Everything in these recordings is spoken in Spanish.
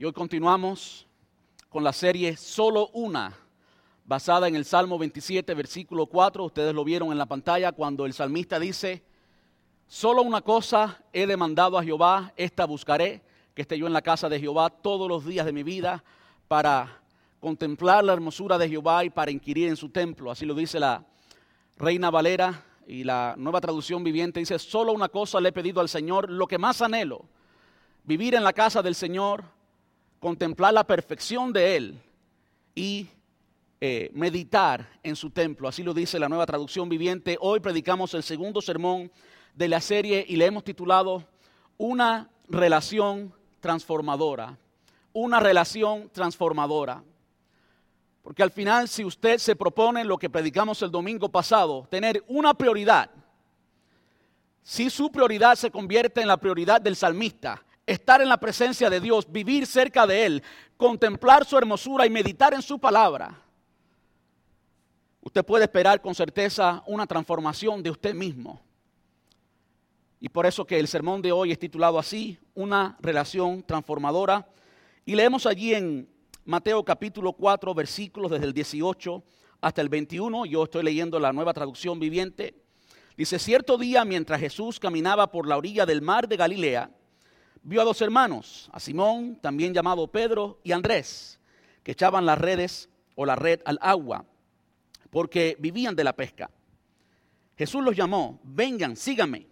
Y hoy continuamos con la serie Solo una, basada en el Salmo 27, versículo 4. Ustedes lo vieron en la pantalla cuando el salmista dice, Solo una cosa he demandado a Jehová, esta buscaré, que esté yo en la casa de Jehová todos los días de mi vida para contemplar la hermosura de Jehová y para inquirir en su templo. Así lo dice la Reina Valera y la nueva traducción viviente dice, solo una cosa le he pedido al Señor, lo que más anhelo, vivir en la casa del Señor, contemplar la perfección de Él y eh, meditar en su templo. Así lo dice la nueva traducción viviente. Hoy predicamos el segundo sermón de la serie y le hemos titulado Una relación transformadora. Una relación transformadora. Porque al final, si usted se propone lo que predicamos el domingo pasado, tener una prioridad, si su prioridad se convierte en la prioridad del salmista, estar en la presencia de Dios, vivir cerca de Él, contemplar su hermosura y meditar en su palabra, usted puede esperar con certeza una transformación de usted mismo. Y por eso que el sermón de hoy es titulado así, una relación transformadora. Y leemos allí en Mateo capítulo 4, versículos desde el 18 hasta el 21. Yo estoy leyendo la nueva traducción viviente. Dice, cierto día mientras Jesús caminaba por la orilla del mar de Galilea, vio a dos hermanos, a Simón, también llamado Pedro, y Andrés, que echaban las redes o la red al agua, porque vivían de la pesca. Jesús los llamó, vengan, síganme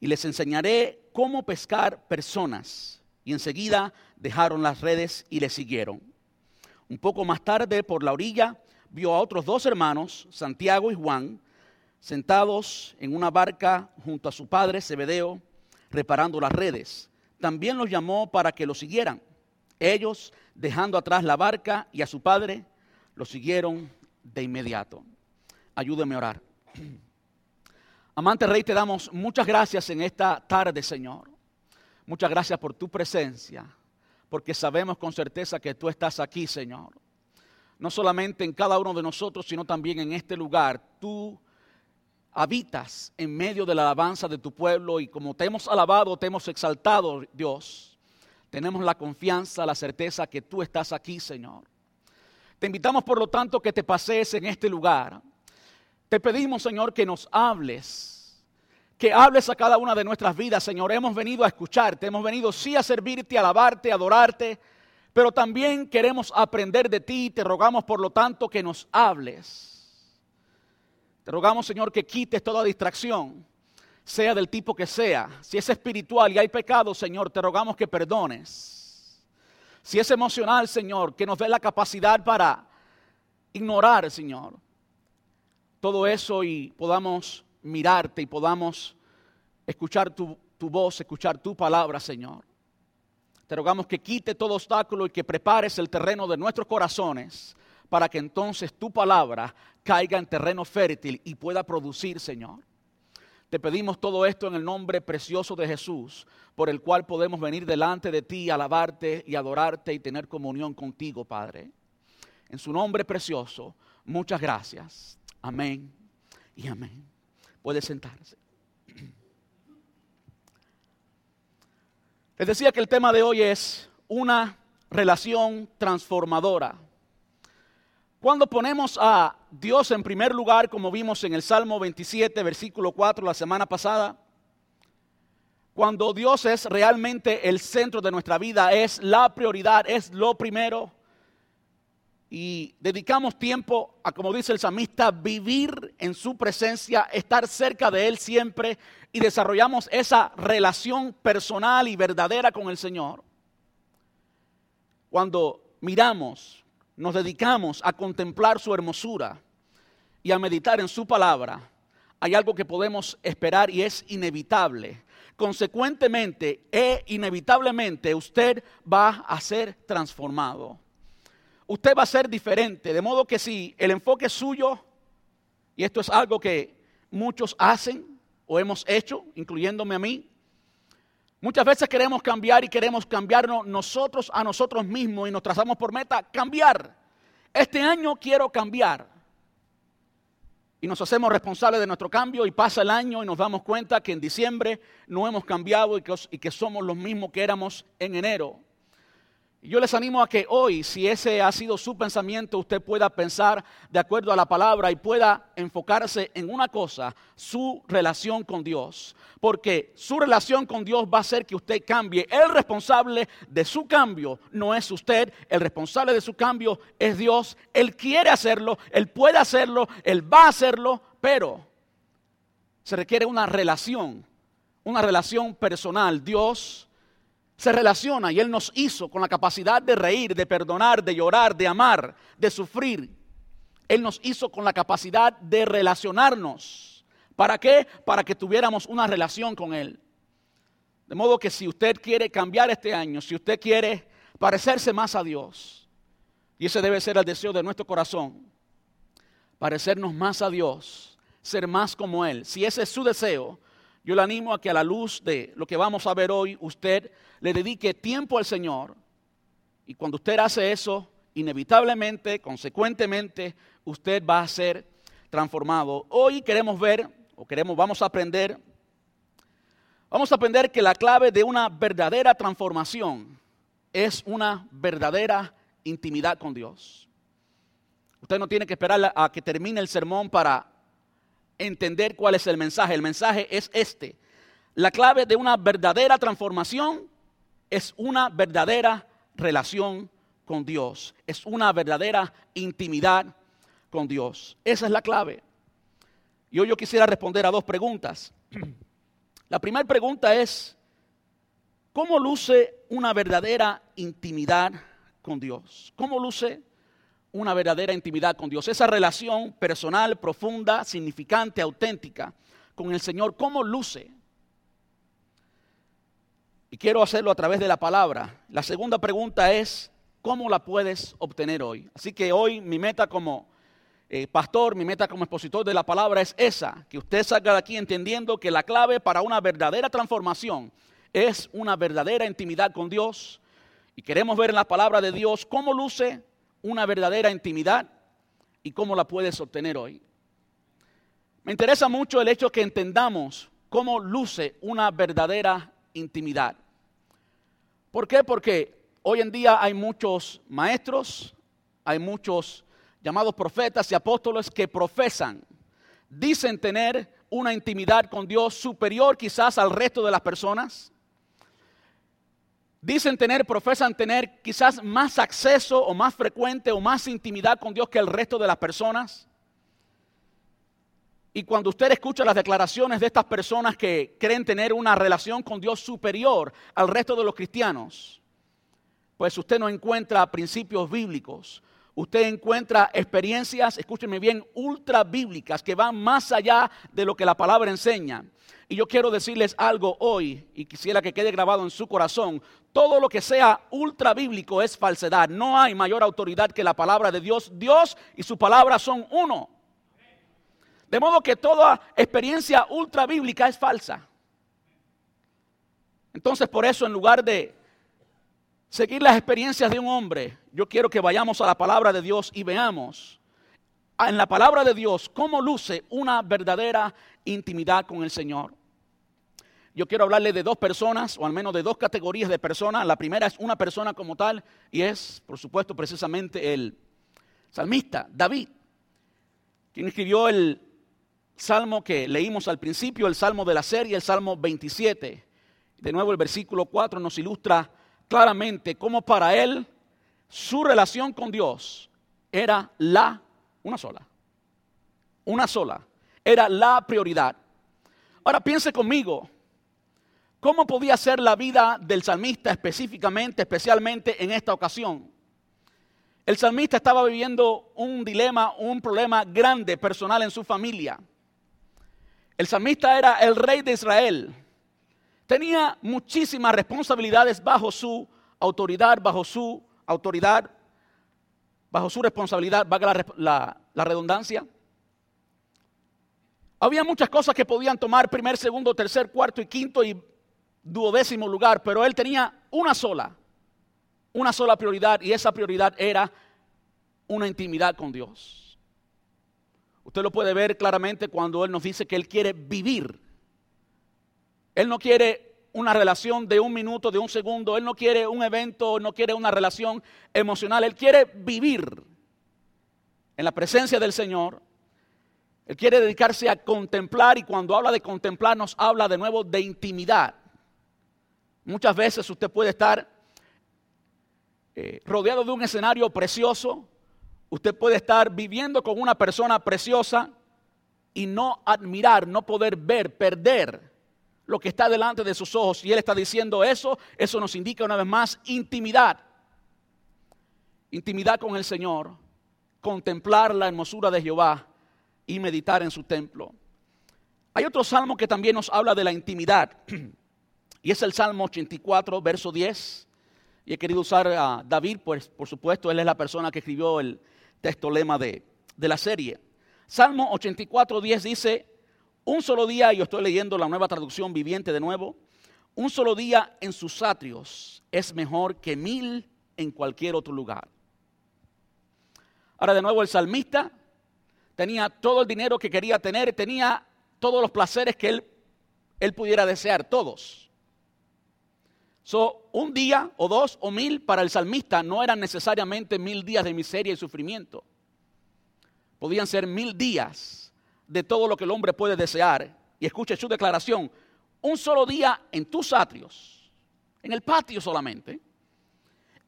y les enseñaré cómo pescar personas. Y enseguida dejaron las redes y le siguieron. Un poco más tarde, por la orilla, vio a otros dos hermanos, Santiago y Juan, sentados en una barca junto a su padre Zebedeo, reparando las redes. También los llamó para que lo siguieran. Ellos, dejando atrás la barca y a su padre, lo siguieron de inmediato. Ayúdeme a orar. Amante Rey, te damos muchas gracias en esta tarde, Señor. Muchas gracias por tu presencia, porque sabemos con certeza que tú estás aquí, Señor. No solamente en cada uno de nosotros, sino también en este lugar. Tú habitas en medio de la alabanza de tu pueblo y como te hemos alabado, te hemos exaltado, Dios. Tenemos la confianza, la certeza que tú estás aquí, Señor. Te invitamos, por lo tanto, que te pases en este lugar te pedimos, Señor, que nos hables, que hables a cada una de nuestras vidas, Señor. Hemos venido a escucharte, hemos venido sí a servirte, a alabarte, a adorarte, pero también queremos aprender de ti. Te rogamos, por lo tanto, que nos hables. Te rogamos, Señor, que quites toda distracción, sea del tipo que sea. Si es espiritual y hay pecado, Señor, te rogamos que perdones. Si es emocional, Señor, que nos dé la capacidad para ignorar, Señor todo eso y podamos mirarte y podamos escuchar tu, voz, escuchar tu palabra, Señor. Te rogamos que quite todo obstáculo y que prepares el terreno de nuestros corazones para que entonces tu palabra caiga en terreno fértil y pueda producir, Señor. Te pedimos todo esto en el nombre precioso de Jesús, por el cual podemos venir delante de ti, alabarte y adorarte y tener comunión contigo, Padre. En su nombre precioso, muchas gracias. Amén y amén. Puede sentarse. Les decía que el tema de hoy es una relación transformadora. Cuando ponemos a Dios en primer lugar, como vimos en el Salmo 27, versículo 4 la semana pasada, cuando Dios es realmente el centro de nuestra vida, es la prioridad, es lo primero, y dedicamos tiempo a, como dice el samista, vivir en su presencia, estar cerca de Él siempre y desarrollamos esa relación personal y verdadera con el Señor. Cuando miramos, nos dedicamos a contemplar su hermosura y a meditar en su palabra, hay algo que podemos esperar y es inevitable. Consecuentemente e inevitablemente usted va a ser transformado usted va a ser diferente. De modo que si el enfoque suyo, y esto es algo que muchos hacen o hemos hecho, incluyéndome a mí, muchas veces queremos cambiar y queremos cambiarnos nosotros a nosotros mismos y nos trazamos por meta cambiar. Este año quiero cambiar. Y nos hacemos responsables de nuestro cambio y pasa el año y nos damos cuenta que en diciembre no hemos cambiado y que, y que somos los mismos que éramos en enero. Yo les animo a que hoy, si ese ha sido su pensamiento, usted pueda pensar de acuerdo a la palabra y pueda enfocarse en una cosa, su relación con Dios. Porque su relación con Dios va a hacer que usted cambie. El responsable de su cambio no es usted, el responsable de su cambio es Dios. Él quiere hacerlo, Él puede hacerlo, Él va a hacerlo, pero se requiere una relación, una relación personal. Dios se relaciona y Él nos hizo con la capacidad de reír, de perdonar, de llorar, de amar, de sufrir. Él nos hizo con la capacidad de relacionarnos. ¿Para qué? Para que tuviéramos una relación con Él. De modo que si usted quiere cambiar este año, si usted quiere parecerse más a Dios, y ese debe ser el deseo de nuestro corazón, parecernos más a Dios, ser más como Él, si ese es su deseo, yo le animo a que a la luz de lo que vamos a ver hoy, usted le dedique tiempo al Señor. Y cuando usted hace eso, inevitablemente, consecuentemente, usted va a ser transformado. Hoy queremos ver, o queremos, vamos a aprender, vamos a aprender que la clave de una verdadera transformación es una verdadera intimidad con Dios. Usted no tiene que esperar a que termine el sermón para entender cuál es el mensaje. El mensaje es este. La clave de una verdadera transformación es una verdadera relación con Dios. Es una verdadera intimidad con Dios. Esa es la clave. Y hoy yo quisiera responder a dos preguntas. La primera pregunta es, ¿cómo luce una verdadera intimidad con Dios? ¿Cómo luce una verdadera intimidad con Dios, esa relación personal, profunda, significante, auténtica con el Señor, ¿cómo luce? Y quiero hacerlo a través de la palabra. La segunda pregunta es, ¿cómo la puedes obtener hoy? Así que hoy mi meta como eh, pastor, mi meta como expositor de la palabra es esa, que usted salga de aquí entendiendo que la clave para una verdadera transformación es una verdadera intimidad con Dios. Y queremos ver en la palabra de Dios cómo luce una verdadera intimidad y cómo la puedes obtener hoy. Me interesa mucho el hecho que entendamos cómo luce una verdadera intimidad. ¿Por qué? Porque hoy en día hay muchos maestros, hay muchos llamados profetas y apóstoles que profesan, dicen tener una intimidad con Dios superior quizás al resto de las personas, dicen tener, profesan tener quizás más acceso o más frecuente o más intimidad con Dios que el resto de las personas. Y cuando usted escucha las declaraciones de estas personas que creen tener una relación con Dios superior al resto de los cristianos, pues usted no encuentra principios bíblicos. Usted encuentra experiencias, escúcheme bien, ultra bíblicas que van más allá de lo que la palabra enseña. Y yo quiero decirles algo hoy y quisiera que quede grabado en su corazón. Todo lo que sea ultra bíblico es falsedad. No hay mayor autoridad que la palabra de Dios. Dios y su palabra son uno. De modo que toda experiencia ultra bíblica es falsa. Entonces por eso en lugar de seguir las experiencias de un hombre, yo quiero que vayamos a la palabra de Dios y veamos en la palabra de Dios cómo luce una verdadera intimidad con el Señor. Yo quiero hablarle de dos personas, o al menos de dos categorías de personas. La primera es una persona como tal, y es, por supuesto, precisamente el salmista, David, quien escribió el salmo que leímos al principio, el salmo de la serie, el salmo 27. De nuevo, el versículo 4 nos ilustra claramente cómo para él su relación con Dios era la, una sola, una sola era la prioridad. Ahora piense conmigo, ¿cómo podía ser la vida del salmista específicamente, especialmente en esta ocasión? El salmista estaba viviendo un dilema, un problema grande personal en su familia. El salmista era el rey de Israel. Tenía muchísimas responsabilidades bajo su autoridad, bajo su autoridad, bajo su responsabilidad, valga la, la redundancia. Había muchas cosas que podían tomar primer, segundo, tercer, cuarto y quinto y duodécimo lugar, pero él tenía una sola, una sola prioridad y esa prioridad era una intimidad con Dios. Usted lo puede ver claramente cuando él nos dice que él quiere vivir. Él no quiere una relación de un minuto, de un segundo. Él no quiere un evento, no quiere una relación emocional. Él quiere vivir en la presencia del Señor. Él quiere dedicarse a contemplar y cuando habla de contemplar nos habla de nuevo de intimidad. Muchas veces usted puede estar eh, rodeado de un escenario precioso, usted puede estar viviendo con una persona preciosa y no admirar, no poder ver, perder lo que está delante de sus ojos. Y Él está diciendo eso, eso nos indica una vez más intimidad. Intimidad con el Señor, contemplar la hermosura de Jehová y meditar en su templo. Hay otro salmo que también nos habla de la intimidad. Y es el Salmo 84, verso 10. Y he querido usar a David, pues por supuesto, él es la persona que escribió el texto lema de, de la serie. Salmo 84, 10 dice, un solo día, yo estoy leyendo la nueva traducción viviente de nuevo, un solo día en sus atrios es mejor que mil en cualquier otro lugar. Ahora de nuevo el salmista tenía todo el dinero que quería tener, tenía todos los placeres que él, él pudiera desear, todos. So, un día o dos o mil para el salmista no eran necesariamente mil días de miseria y sufrimiento. Podían ser mil días de todo lo que el hombre puede desear. Y escuche su declaración, un solo día en tus atrios, en el patio solamente,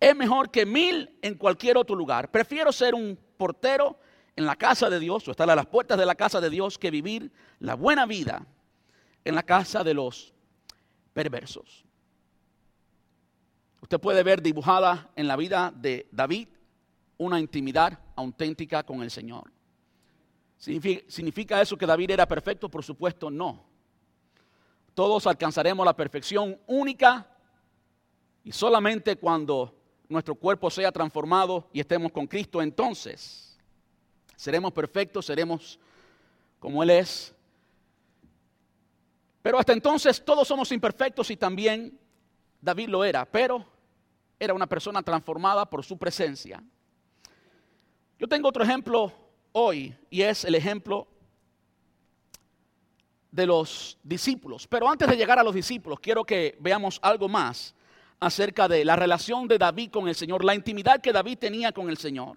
es mejor que mil en cualquier otro lugar. Prefiero ser un portero en la casa de Dios o estar a las puertas de la casa de Dios que vivir la buena vida en la casa de los perversos. Usted puede ver dibujada en la vida de David una intimidad auténtica con el Señor. ¿Significa eso que David era perfecto? Por supuesto, no. Todos alcanzaremos la perfección única y solamente cuando nuestro cuerpo sea transformado y estemos con Cristo, entonces seremos perfectos, seremos como Él es. Pero hasta entonces todos somos imperfectos y también David lo era, pero era una persona transformada por su presencia. Yo tengo otro ejemplo hoy y es el ejemplo de los discípulos. Pero antes de llegar a los discípulos, quiero que veamos algo más acerca de la relación de David con el Señor, la intimidad que David tenía con el Señor.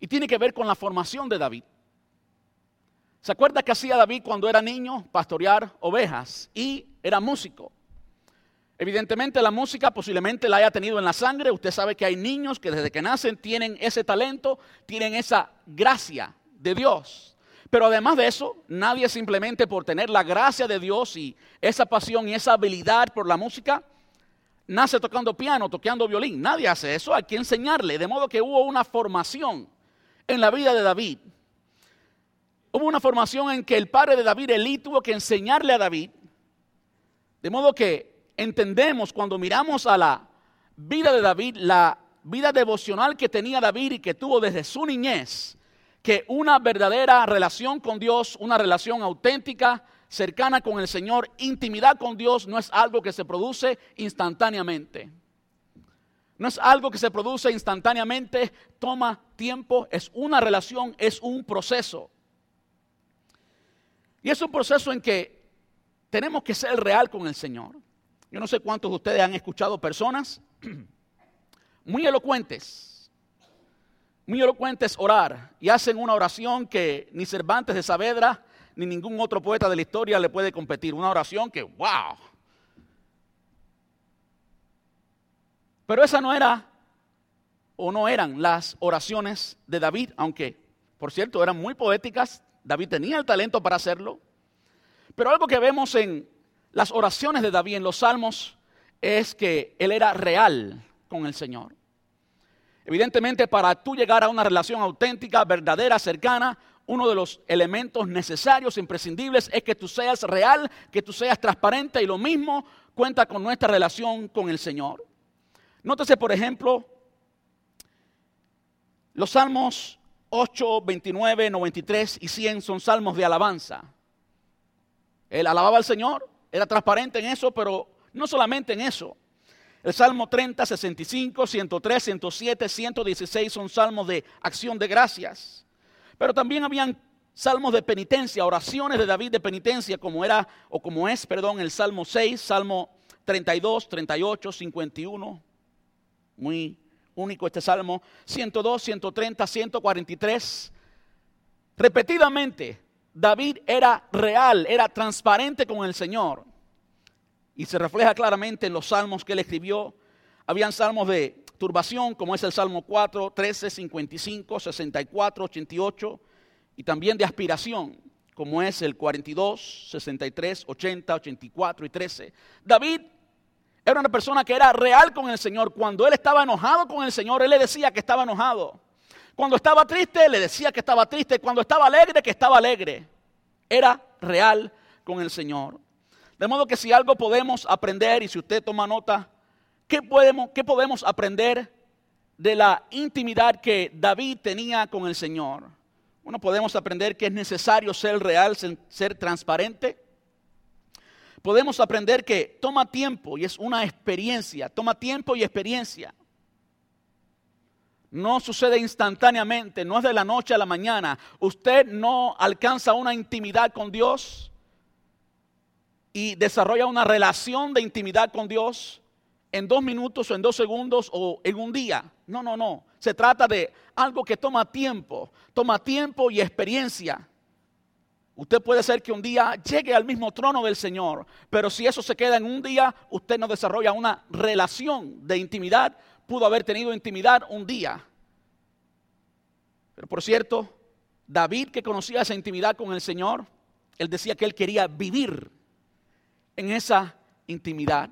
Y tiene que ver con la formación de David. ¿Se acuerda que hacía David cuando era niño? Pastorear ovejas y era músico. Evidentemente la música posiblemente la haya tenido en la sangre. Usted sabe que hay niños que desde que nacen tienen ese talento, tienen esa gracia de Dios. Pero además de eso, nadie simplemente por tener la gracia de Dios y esa pasión y esa habilidad por la música, nace tocando piano, tocando violín. Nadie hace eso, hay que enseñarle. De modo que hubo una formación en la vida de David. Hubo una formación en que el padre de David, Elí, tuvo que enseñarle a David. De modo que entendemos cuando miramos a la vida de David, la vida devocional que tenía David y que tuvo desde su niñez, que una verdadera relación con Dios, una relación auténtica, cercana con el Señor, intimidad con Dios, no es algo que se produce instantáneamente. No es algo que se produce instantáneamente, toma tiempo, es una relación, es un proceso. Y es un proceso en que tenemos que ser real con el Señor. Yo no sé cuántos de ustedes han escuchado personas muy elocuentes, muy elocuentes orar y hacen una oración que ni Cervantes de Saavedra ni ningún otro poeta de la historia le puede competir. Una oración que, wow. Pero esa no era o no eran las oraciones de David, aunque, por cierto, eran muy poéticas. David tenía el talento para hacerlo. Pero algo que vemos en las oraciones de David en los salmos es que él era real con el Señor. Evidentemente, para tú llegar a una relación auténtica, verdadera, cercana, uno de los elementos necesarios, imprescindibles, es que tú seas real, que tú seas transparente y lo mismo cuenta con nuestra relación con el Señor. Nótese, por ejemplo, los salmos 8, 29, 93 y 100 son salmos de alabanza. Él alababa al Señor, era transparente en eso, pero no solamente en eso. El Salmo 30, 65, 103, 107, 116 son salmos de acción de gracias. Pero también habían salmos de penitencia, oraciones de David de penitencia, como era o como es, perdón, el Salmo 6, Salmo 32, 38, 51. Muy único este salmo. 102, 130, 143. Repetidamente, David era real, era transparente con el Señor. Y se refleja claramente en los salmos que él escribió. Habían salmos de turbación, como es el Salmo 4, 13, 55, 64, 88, y también de aspiración, como es el 42, 63, 80, 84 y 13. David era una persona que era real con el Señor. Cuando él estaba enojado con el Señor, él le decía que estaba enojado. Cuando estaba triste, le decía que estaba triste. Cuando estaba alegre, que estaba alegre. Era real con el Señor. De modo que si algo podemos aprender, y si usted toma nota, ¿qué podemos, qué podemos aprender de la intimidad que David tenía con el Señor? Bueno, podemos aprender que es necesario ser real, ser transparente podemos aprender que toma tiempo y es una experiencia, toma tiempo y experiencia. No sucede instantáneamente, no es de la noche a la mañana. Usted no alcanza una intimidad con Dios y desarrolla una relación de intimidad con Dios en dos minutos o en dos segundos o en un día. No, no, no. Se trata de algo que toma tiempo, toma tiempo y experiencia. Usted puede ser que un día llegue al mismo trono del Señor, pero si eso se queda en un día, usted no desarrolla una relación de intimidad. Pudo haber tenido intimidad un día. Pero por cierto, David que conocía esa intimidad con el Señor, él decía que él quería vivir en esa intimidad.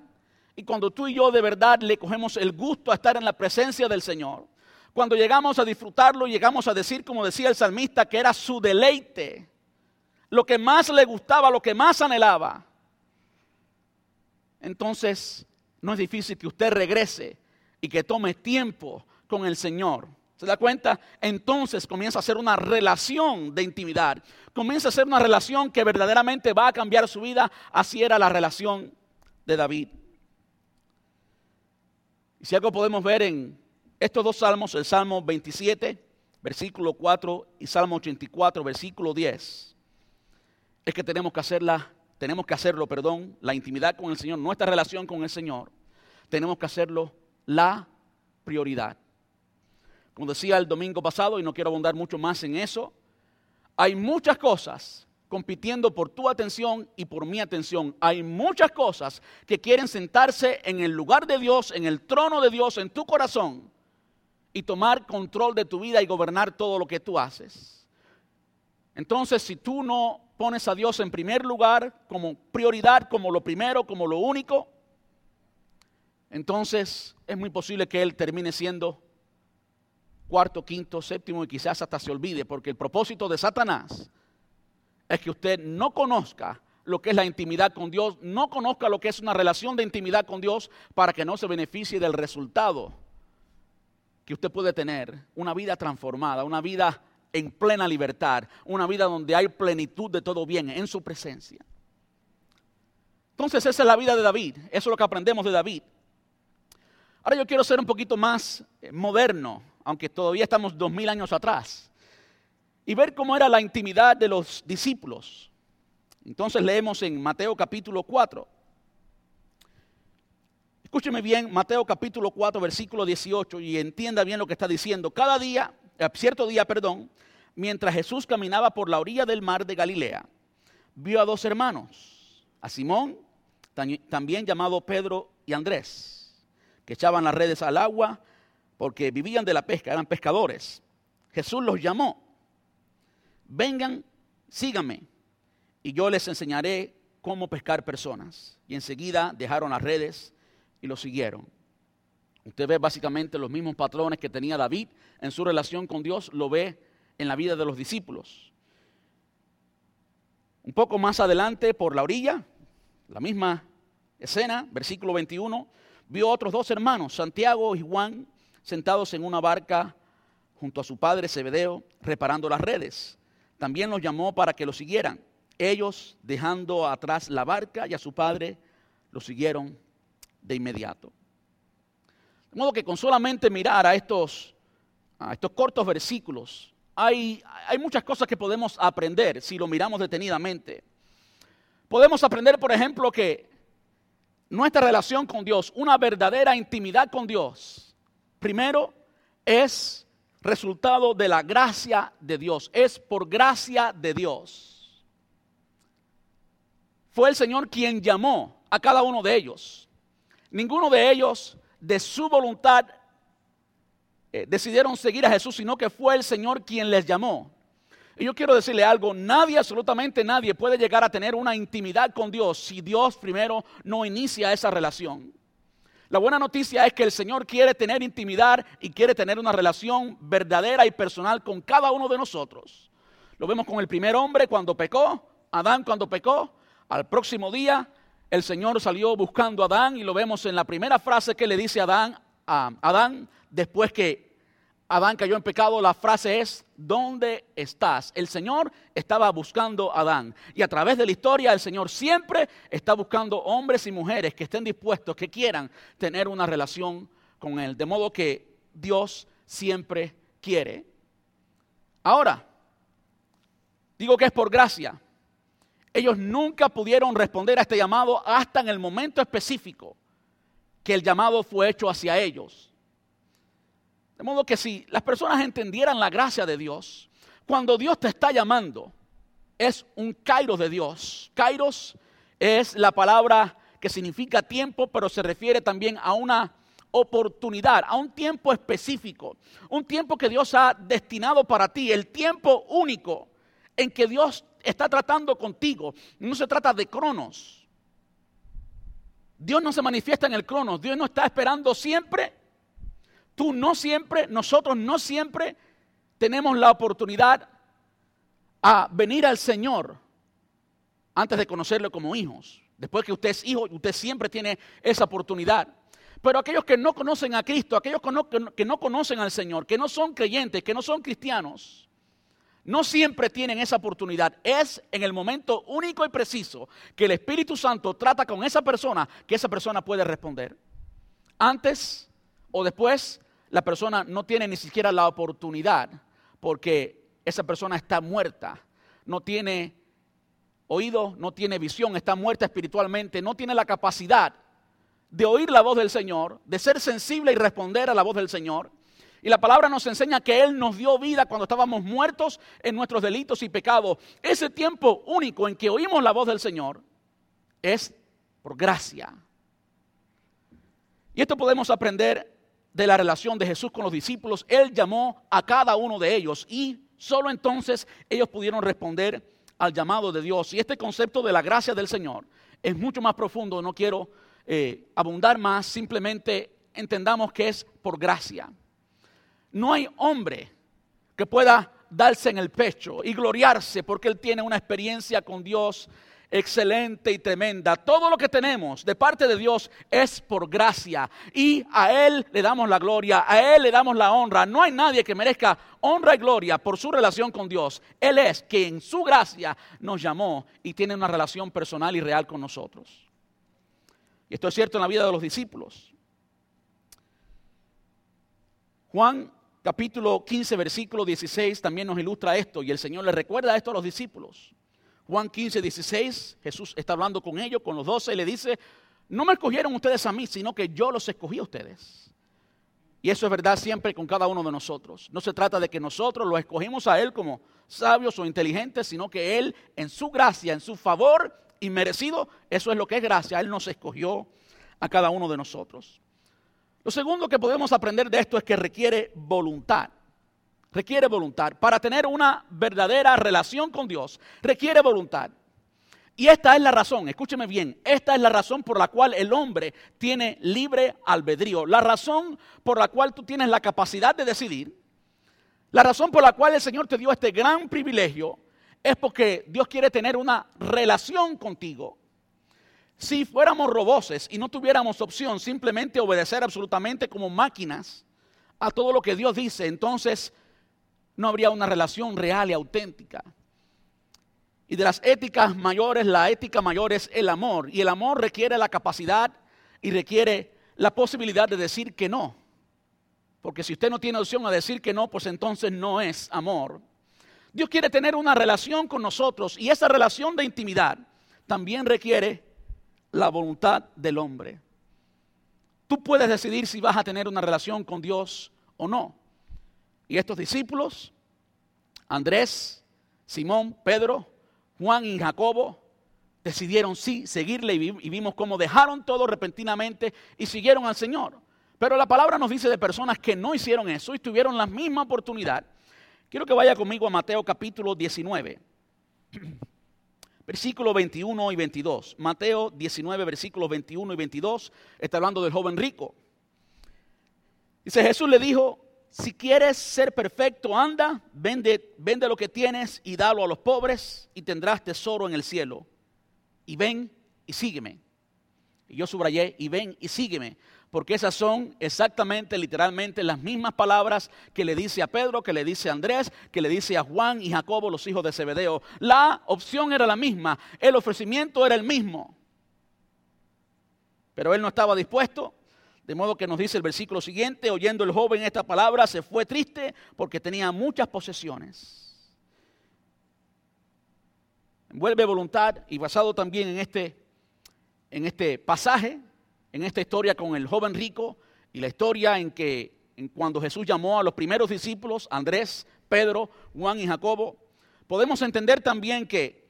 Y cuando tú y yo de verdad le cogemos el gusto a estar en la presencia del Señor, cuando llegamos a disfrutarlo, llegamos a decir, como decía el salmista, que era su deleite lo que más le gustaba, lo que más anhelaba, entonces no es difícil que usted regrese y que tome tiempo con el Señor. ¿Se da cuenta? Entonces comienza a ser una relación de intimidad. Comienza a ser una relación que verdaderamente va a cambiar su vida. Así era la relación de David. Y si algo podemos ver en estos dos salmos, el Salmo 27, versículo 4 y Salmo 84, versículo 10 es que tenemos que hacerla, tenemos que hacerlo, perdón, la intimidad con el Señor, nuestra relación con el Señor, tenemos que hacerlo la prioridad. Como decía el domingo pasado, y no quiero abundar mucho más en eso, hay muchas cosas compitiendo por tu atención y por mi atención. Hay muchas cosas que quieren sentarse en el lugar de Dios, en el trono de Dios, en tu corazón, y tomar control de tu vida y gobernar todo lo que tú haces. Entonces, si tú no pones a Dios en primer lugar, como prioridad, como lo primero, como lo único, entonces es muy posible que Él termine siendo cuarto, quinto, séptimo y quizás hasta se olvide, porque el propósito de Satanás es que usted no conozca lo que es la intimidad con Dios, no conozca lo que es una relación de intimidad con Dios para que no se beneficie del resultado que usted puede tener, una vida transformada, una vida en plena libertad, una vida donde hay plenitud de todo bien en su presencia. Entonces esa es la vida de David, eso es lo que aprendemos de David. Ahora yo quiero ser un poquito más eh, moderno, aunque todavía estamos dos mil años atrás, y ver cómo era la intimidad de los discípulos. Entonces leemos en Mateo capítulo 4. Escúcheme bien, Mateo capítulo 4, versículo 18, y entienda bien lo que está diciendo. Cada día eh, cierto día, perdón, mientras Jesús caminaba por la orilla del mar de Galilea, vio a dos hermanos, a Simón, también llamado Pedro y Andrés, que echaban las redes al agua porque vivían de la pesca, eran pescadores. Jesús los llamó, vengan, síganme, y yo les enseñaré cómo pescar personas. Y enseguida dejaron las redes y lo siguieron. Usted ve básicamente los mismos patrones que tenía David en su relación con Dios, lo ve en la vida de los discípulos. Un poco más adelante, por la orilla, la misma escena, versículo 21, vio otros dos hermanos, Santiago y Juan, sentados en una barca junto a su padre Zebedeo, reparando las redes. También los llamó para que lo siguieran. Ellos, dejando atrás la barca y a su padre, lo siguieron de inmediato. De modo que con solamente mirar a estos, a estos cortos versículos, hay, hay muchas cosas que podemos aprender si lo miramos detenidamente. Podemos aprender, por ejemplo, que nuestra relación con Dios, una verdadera intimidad con Dios, primero es resultado de la gracia de Dios, es por gracia de Dios. Fue el Señor quien llamó a cada uno de ellos. Ninguno de ellos de su voluntad eh, decidieron seguir a Jesús, sino que fue el Señor quien les llamó. Y yo quiero decirle algo, nadie, absolutamente nadie puede llegar a tener una intimidad con Dios si Dios primero no inicia esa relación. La buena noticia es que el Señor quiere tener intimidad y quiere tener una relación verdadera y personal con cada uno de nosotros. Lo vemos con el primer hombre cuando pecó, Adán cuando pecó. Al próximo día el Señor salió buscando a Adán y lo vemos en la primera frase que le dice a Adán, a Adán después que Adán cayó en pecado, la frase es, ¿dónde estás? El Señor estaba buscando a Adán. Y a través de la historia, el Señor siempre está buscando hombres y mujeres que estén dispuestos, que quieran tener una relación con Él. De modo que Dios siempre quiere. Ahora, digo que es por gracia. Ellos nunca pudieron responder a este llamado hasta en el momento específico que el llamado fue hecho hacia ellos. De modo que si las personas entendieran la gracia de Dios, cuando Dios te está llamando, es un kairos de Dios. Kairos es la palabra que significa tiempo, pero se refiere también a una oportunidad, a un tiempo específico, un tiempo que Dios ha destinado para ti, el tiempo único en que Dios está tratando contigo. No se trata de cronos. Dios no se manifiesta en el cronos, Dios no está esperando siempre Tú no siempre, nosotros no siempre tenemos la oportunidad a venir al Señor antes de conocerlo como hijos. Después que usted es hijo, usted siempre tiene esa oportunidad. Pero aquellos que no conocen a Cristo, aquellos que no, que no, conocen al Señor, que no son creyentes, que no son cristianos, no siempre tienen esa oportunidad. Es en el momento único y preciso que el Espíritu Santo trata con esa persona que esa persona puede responder. Antes o después la persona no tiene ni siquiera la oportunidad porque esa persona está muerta, no tiene oído, no tiene visión, está muerta espiritualmente, no tiene la capacidad de oír la voz del Señor, de ser sensible y responder a la voz del Señor. Y la palabra nos enseña que Él nos dio vida cuando estábamos muertos en nuestros delitos y pecados. Ese tiempo único en que oímos la voz del Señor es por gracia. Y esto podemos aprender de la relación de Jesús con los discípulos, Él llamó a cada uno de ellos y solo entonces ellos pudieron responder al llamado de Dios. Y este concepto de la gracia del Señor es mucho más profundo, no quiero eh, abundar más, simplemente entendamos que es por gracia. No hay hombre que pueda darse en el pecho y gloriarse porque él tiene una experiencia con Dios excelente y tremenda. Todo lo que tenemos de parte de Dios es por gracia y a Él le damos la gloria, a Él le damos la honra. No hay nadie que merezca honra y gloria por su relación con Dios. Él es quien en su gracia nos llamó y tiene una relación personal y real con nosotros. Y esto es cierto en la vida de los discípulos. Juan capítulo 15, versículo 16 también nos ilustra esto y el Señor le recuerda esto a los discípulos. Juan 15, 16, Jesús está hablando con ellos, con los doce, y le dice, no me escogieron ustedes a mí, sino que yo los escogí a ustedes. Y eso es verdad siempre con cada uno de nosotros. No se trata de que nosotros lo escogimos a Él como sabios o inteligentes, sino que Él en su gracia, en su favor y merecido, eso es lo que es gracia, Él nos escogió a cada uno de nosotros. Lo segundo que podemos aprender de esto es que requiere voluntad requiere voluntad. Para tener una verdadera relación con Dios, requiere voluntad. Y esta es la razón, escúcheme bien, esta es la razón por la cual el hombre tiene libre albedrío, la razón por la cual tú tienes la capacidad de decidir, la razón por la cual el Señor te dio este gran privilegio es porque Dios quiere tener una relación contigo. Si fuéramos roboses y no tuviéramos opción simplemente obedecer absolutamente como máquinas a todo lo que Dios dice, entonces no habría una relación real y auténtica. Y de las éticas mayores, la ética mayor es el amor. Y el amor requiere la capacidad y requiere la posibilidad de decir que no. Porque si usted no tiene opción a decir que no, pues entonces no es amor. Dios quiere tener una relación con nosotros y esa relación de intimidad también requiere la voluntad del hombre. Tú puedes decidir si vas a tener una relación con Dios o no. Y estos discípulos, Andrés, Simón, Pedro, Juan y Jacobo, decidieron sí seguirle y vimos cómo dejaron todo repentinamente y siguieron al Señor. Pero la palabra nos dice de personas que no hicieron eso y tuvieron la misma oportunidad. Quiero que vaya conmigo a Mateo capítulo 19, versículos 21 y 22. Mateo 19, versículos 21 y 22, está hablando del joven rico. Dice, Jesús le dijo, si quieres ser perfecto, anda, vende, vende lo que tienes y dalo a los pobres y tendrás tesoro en el cielo y ven y sígueme. Y yo subrayé, y ven y sígueme, porque esas son exactamente, literalmente, las mismas palabras que le dice a Pedro, que le dice a Andrés, que le dice a Juan y Jacobo, los hijos de Zebedeo. La opción era la misma, el ofrecimiento era el mismo. Pero él no estaba dispuesto, de modo que nos dice el versículo siguiente, oyendo el joven esta palabra, se fue triste porque tenía muchas posesiones vuelve voluntad y basado también en este, en este pasaje, en esta historia con el joven rico y la historia en que en cuando Jesús llamó a los primeros discípulos, Andrés, Pedro, Juan y Jacobo, podemos entender también que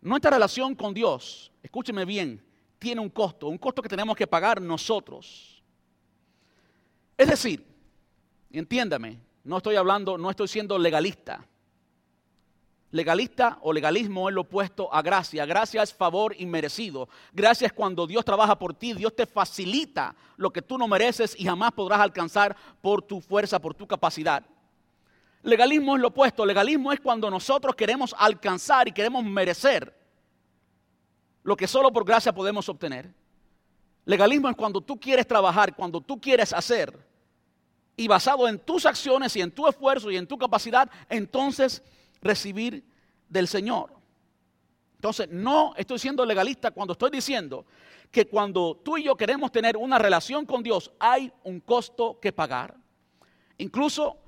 nuestra relación con Dios, escúcheme bien, tiene un costo, un costo que tenemos que pagar nosotros. Es decir, entiéndame, no estoy hablando, no estoy siendo legalista. Legalista o legalismo es lo opuesto a gracia. Gracia es favor inmerecido. Gracia es cuando Dios trabaja por ti, Dios te facilita lo que tú no mereces y jamás podrás alcanzar por tu fuerza, por tu capacidad. Legalismo es lo opuesto. Legalismo es cuando nosotros queremos alcanzar y queremos merecer lo que solo por gracia podemos obtener. Legalismo es cuando tú quieres trabajar, cuando tú quieres hacer y basado en tus acciones y en tu esfuerzo y en tu capacidad, entonces recibir del Señor. Entonces, no estoy siendo legalista cuando estoy diciendo que cuando tú y yo queremos tener una relación con Dios, hay un costo que pagar. Incluso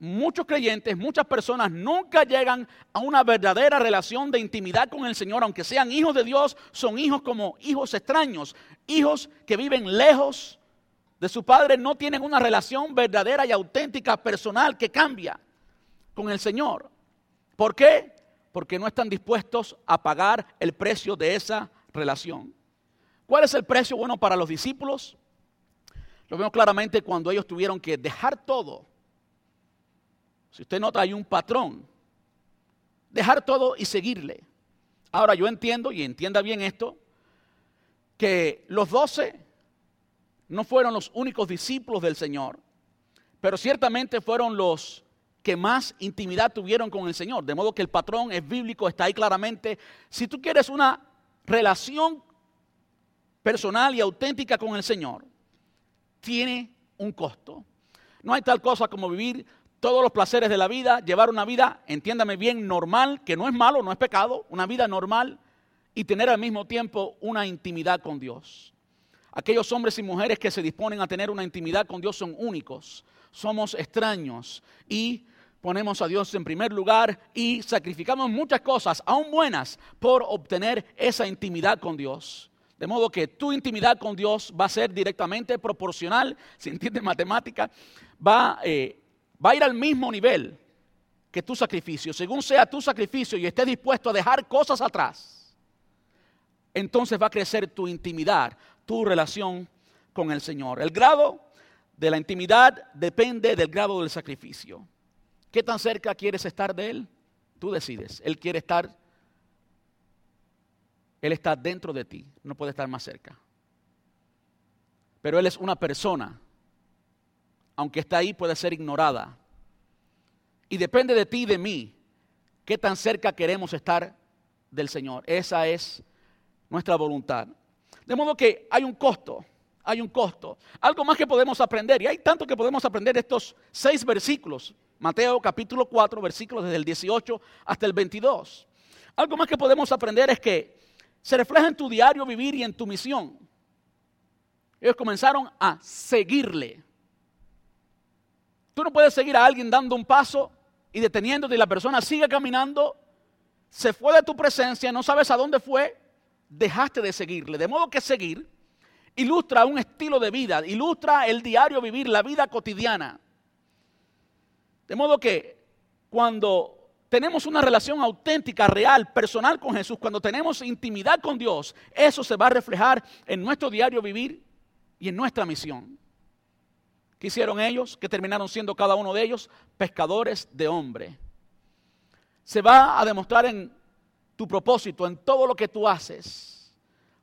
muchos creyentes, muchas personas nunca llegan a una verdadera relación de intimidad con el Señor, aunque sean hijos de Dios, son hijos como hijos extraños, hijos que viven lejos de su padre, no tienen una relación verdadera y auténtica, personal, que cambia con el Señor. ¿Por qué? Porque no están dispuestos a pagar el precio de esa relación. ¿Cuál es el precio bueno para los discípulos? Lo vemos claramente cuando ellos tuvieron que dejar todo. Si usted nota, hay un patrón. Dejar todo y seguirle. Ahora yo entiendo, y entienda bien esto, que los doce no fueron los únicos discípulos del Señor, pero ciertamente fueron los que más intimidad tuvieron con el Señor. De modo que el patrón es bíblico, está ahí claramente. Si tú quieres una relación personal y auténtica con el Señor, tiene un costo. No hay tal cosa como vivir todos los placeres de la vida, llevar una vida, entiéndame bien, normal, que no es malo, no es pecado, una vida normal y tener al mismo tiempo una intimidad con Dios. Aquellos hombres y mujeres que se disponen a tener una intimidad con Dios son únicos, somos extraños y ponemos a Dios en primer lugar y sacrificamos muchas cosas, aún buenas, por obtener esa intimidad con Dios. De modo que tu intimidad con Dios va a ser directamente proporcional, si entiendes matemática, va, eh, va a ir al mismo nivel que tu sacrificio. Según sea tu sacrificio y estés dispuesto a dejar cosas atrás, entonces va a crecer tu intimidad, tu relación con el Señor. El grado de la intimidad depende del grado del sacrificio. ¿Qué tan cerca quieres estar de Él? Tú decides. Él quiere estar, Él está dentro de ti, no puede estar más cerca. Pero Él es una persona, aunque está ahí puede ser ignorada. Y depende de ti y de mí, qué tan cerca queremos estar del Señor. Esa es nuestra voluntad. De modo que hay un costo, hay un costo. Algo más que podemos aprender, y hay tanto que podemos aprender de estos seis versículos. Mateo capítulo 4, versículos desde el 18 hasta el 22. Algo más que podemos aprender es que se refleja en tu diario vivir y en tu misión. Ellos comenzaron a seguirle. Tú no puedes seguir a alguien dando un paso y deteniéndote y la persona sigue caminando, se fue de tu presencia, no sabes a dónde fue, dejaste de seguirle. De modo que seguir ilustra un estilo de vida, ilustra el diario vivir, la vida cotidiana. De modo que cuando tenemos una relación auténtica, real, personal con Jesús, cuando tenemos intimidad con Dios, eso se va a reflejar en nuestro diario vivir y en nuestra misión. ¿Qué hicieron ellos? Que terminaron siendo cada uno de ellos pescadores de hombre. Se va a demostrar en tu propósito, en todo lo que tú haces,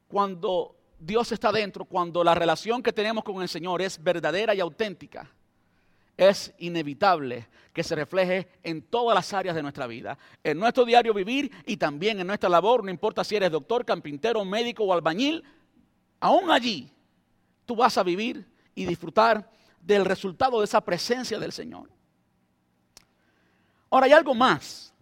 cuando Dios está dentro, cuando la relación que tenemos con el Señor es verdadera y auténtica es inevitable que se refleje en todas las áreas de nuestra vida, en nuestro diario vivir y también en nuestra labor, no importa si eres doctor, carpintero, médico o albañil, aún allí tú vas a vivir y disfrutar del resultado de esa presencia del Señor. Ahora hay algo más,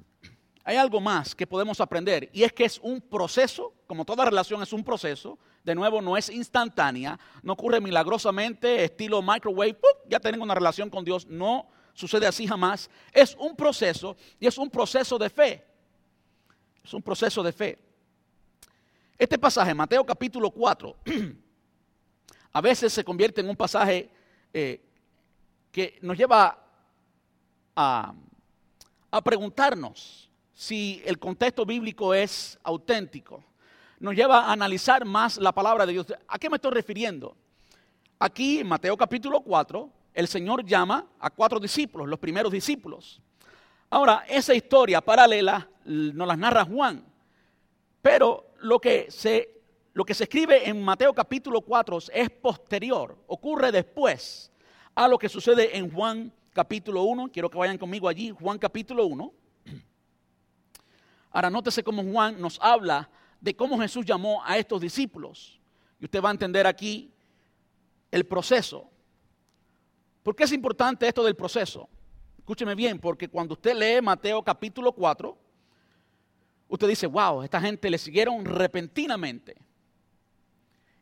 hay algo más que podemos aprender y es que es un proceso, como toda relación es un proceso, de nuevo, no es instantánea, no ocurre milagrosamente, estilo microwave, ya tengo una relación con Dios. No sucede así jamás. Es un proceso y es un proceso de fe. Es un proceso de fe. Este pasaje, Mateo capítulo 4, a veces se convierte en un pasaje eh, que nos lleva a, a preguntarnos si el contexto bíblico es auténtico nos lleva a analizar más la palabra de Dios. ¿A qué me estoy refiriendo? Aquí en Mateo capítulo 4, el Señor llama a cuatro discípulos, los primeros discípulos. Ahora, esa historia paralela nos la narra Juan, pero lo que se, lo que se escribe en Mateo capítulo 4 es posterior, ocurre después a lo que sucede en Juan capítulo 1. Quiero que vayan conmigo allí, Juan capítulo 1. Ahora, nótese cómo Juan nos habla de cómo Jesús llamó a estos discípulos. Y usted va a entender aquí el proceso. ¿Por qué es importante esto del proceso? Escúcheme bien, porque cuando usted lee Mateo capítulo 4, usted dice, wow, esta gente le siguieron repentinamente.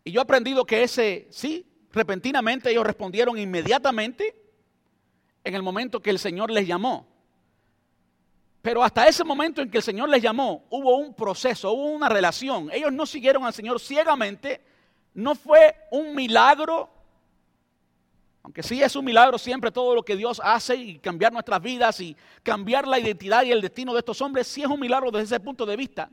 Y yo he aprendido que ese, sí, repentinamente ellos respondieron inmediatamente en el momento que el Señor les llamó. Pero hasta ese momento en que el Señor les llamó, hubo un proceso, hubo una relación. Ellos no siguieron al Señor ciegamente. No fue un milagro, aunque sí es un milagro siempre todo lo que Dios hace y cambiar nuestras vidas y cambiar la identidad y el destino de estos hombres, sí es un milagro desde ese punto de vista.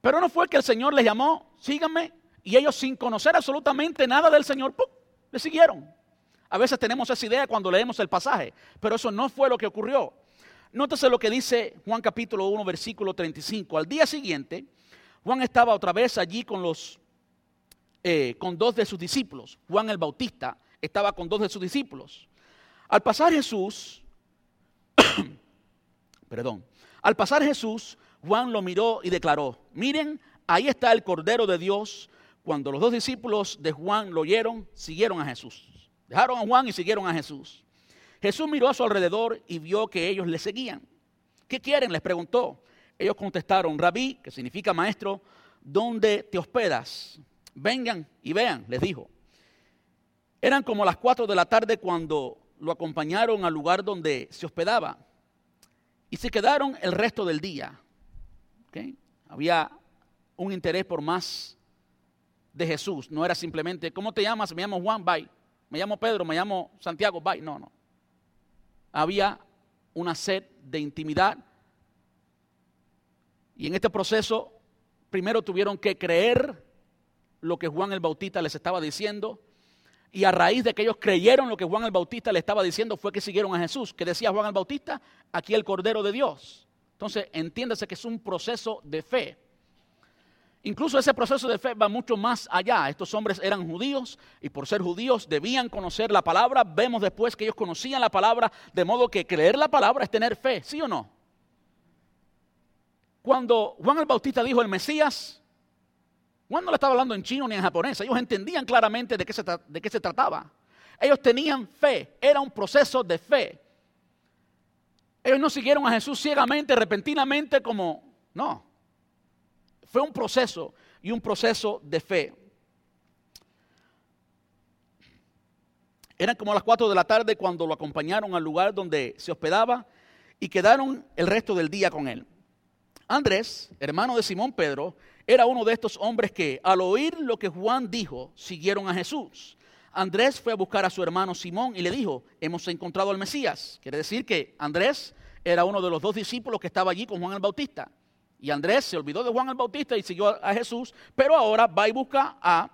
Pero no fue que el Señor les llamó, síganme, y ellos sin conocer absolutamente nada del Señor, ¡pum! le siguieron. A veces tenemos esa idea cuando leemos el pasaje, pero eso no fue lo que ocurrió. Nótese lo que dice Juan capítulo 1, versículo 35. Al día siguiente, Juan estaba otra vez allí con los, eh, con dos de sus discípulos. Juan el Bautista estaba con dos de sus discípulos. Al pasar Jesús, perdón, al pasar Jesús, Juan lo miró y declaró, miren, ahí está el Cordero de Dios. Cuando los dos discípulos de Juan lo oyeron, siguieron a Jesús. Dejaron a Juan y siguieron a Jesús. Jesús miró a su alrededor y vio que ellos le seguían. ¿Qué quieren? Les preguntó. Ellos contestaron, rabí, que significa maestro, ¿dónde te hospedas? Vengan y vean, les dijo. Eran como las cuatro de la tarde cuando lo acompañaron al lugar donde se hospedaba. Y se quedaron el resto del día. Había un interés por más de Jesús. No era simplemente, ¿cómo te llamas? Me llamo Juan, bye. Me llamo Pedro, me llamo Santiago, bye. No, no había una sed de intimidad. Y en este proceso, primero tuvieron que creer lo que Juan el Bautista les estaba diciendo. Y a raíz de que ellos creyeron lo que Juan el Bautista les estaba diciendo, fue que siguieron a Jesús. Que decía Juan el Bautista, aquí el Cordero de Dios. Entonces, entiéndase que es un proceso de fe. Incluso ese proceso de fe va mucho más allá. Estos hombres eran judíos y por ser judíos debían conocer la palabra. Vemos después que ellos conocían la palabra, de modo que creer la palabra es tener fe, ¿sí o no? Cuando Juan el Bautista dijo el Mesías, Juan no le estaba hablando en chino ni en japonés, ellos entendían claramente de qué se, de qué se trataba. Ellos tenían fe, era un proceso de fe. Ellos no siguieron a Jesús ciegamente, repentinamente, como, no, fue un proceso y un proceso de fe. Eran como las 4 de la tarde cuando lo acompañaron al lugar donde se hospedaba y quedaron el resto del día con él. Andrés, hermano de Simón Pedro, era uno de estos hombres que al oír lo que Juan dijo, siguieron a Jesús. Andrés fue a buscar a su hermano Simón y le dijo, hemos encontrado al Mesías. Quiere decir que Andrés era uno de los dos discípulos que estaba allí con Juan el Bautista. Y Andrés se olvidó de Juan el Bautista y siguió a Jesús, pero ahora va y busca a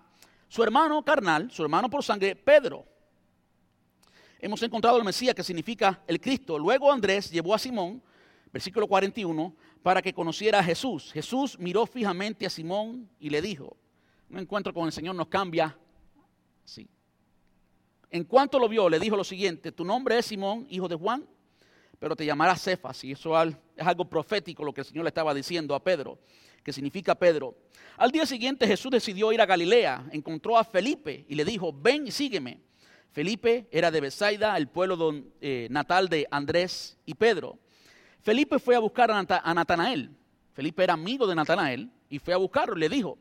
su hermano carnal, su hermano por sangre, Pedro. Hemos encontrado al Mesías que significa el Cristo. Luego Andrés llevó a Simón, versículo 41, para que conociera a Jesús. Jesús miró fijamente a Simón y le dijo, un encuentro con el Señor nos cambia. Sí. En cuanto lo vio, le dijo lo siguiente, tu nombre es Simón, hijo de Juan, pero te llamarás Cefas. Y eso es algo profético lo que el Señor le estaba diciendo a Pedro, que significa Pedro. Al día siguiente Jesús decidió ir a Galilea, encontró a Felipe y le dijo, ven y sígueme. Felipe era de Besaida, el pueblo eh, natal de Andrés y Pedro. Felipe fue a buscar a Natanael. Felipe era amigo de Natanael y fue a buscarlo y le dijo,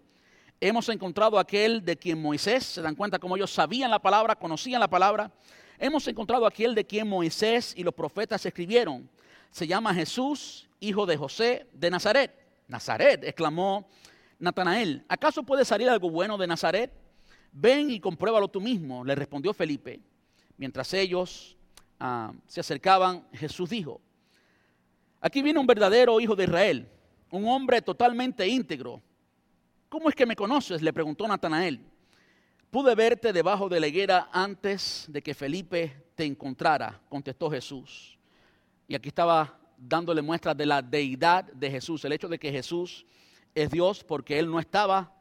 hemos encontrado aquel de quien Moisés, se dan cuenta como ellos sabían la palabra, conocían la palabra, hemos encontrado aquel de quien Moisés y los profetas escribieron. Se llama Jesús, hijo de José de Nazaret. Nazaret, exclamó Natanael, ¿acaso puede salir algo bueno de Nazaret? Ven y compruébalo tú mismo, le respondió Felipe. Mientras ellos ah, se acercaban, Jesús dijo, Aquí viene un verdadero hijo de Israel, un hombre totalmente íntegro. ¿Cómo es que me conoces? le preguntó Natanael. Pude verte debajo de la higuera antes de que Felipe te encontrara, contestó Jesús. Y aquí estaba dándole muestras de la deidad de Jesús, el hecho de que Jesús es Dios porque él no estaba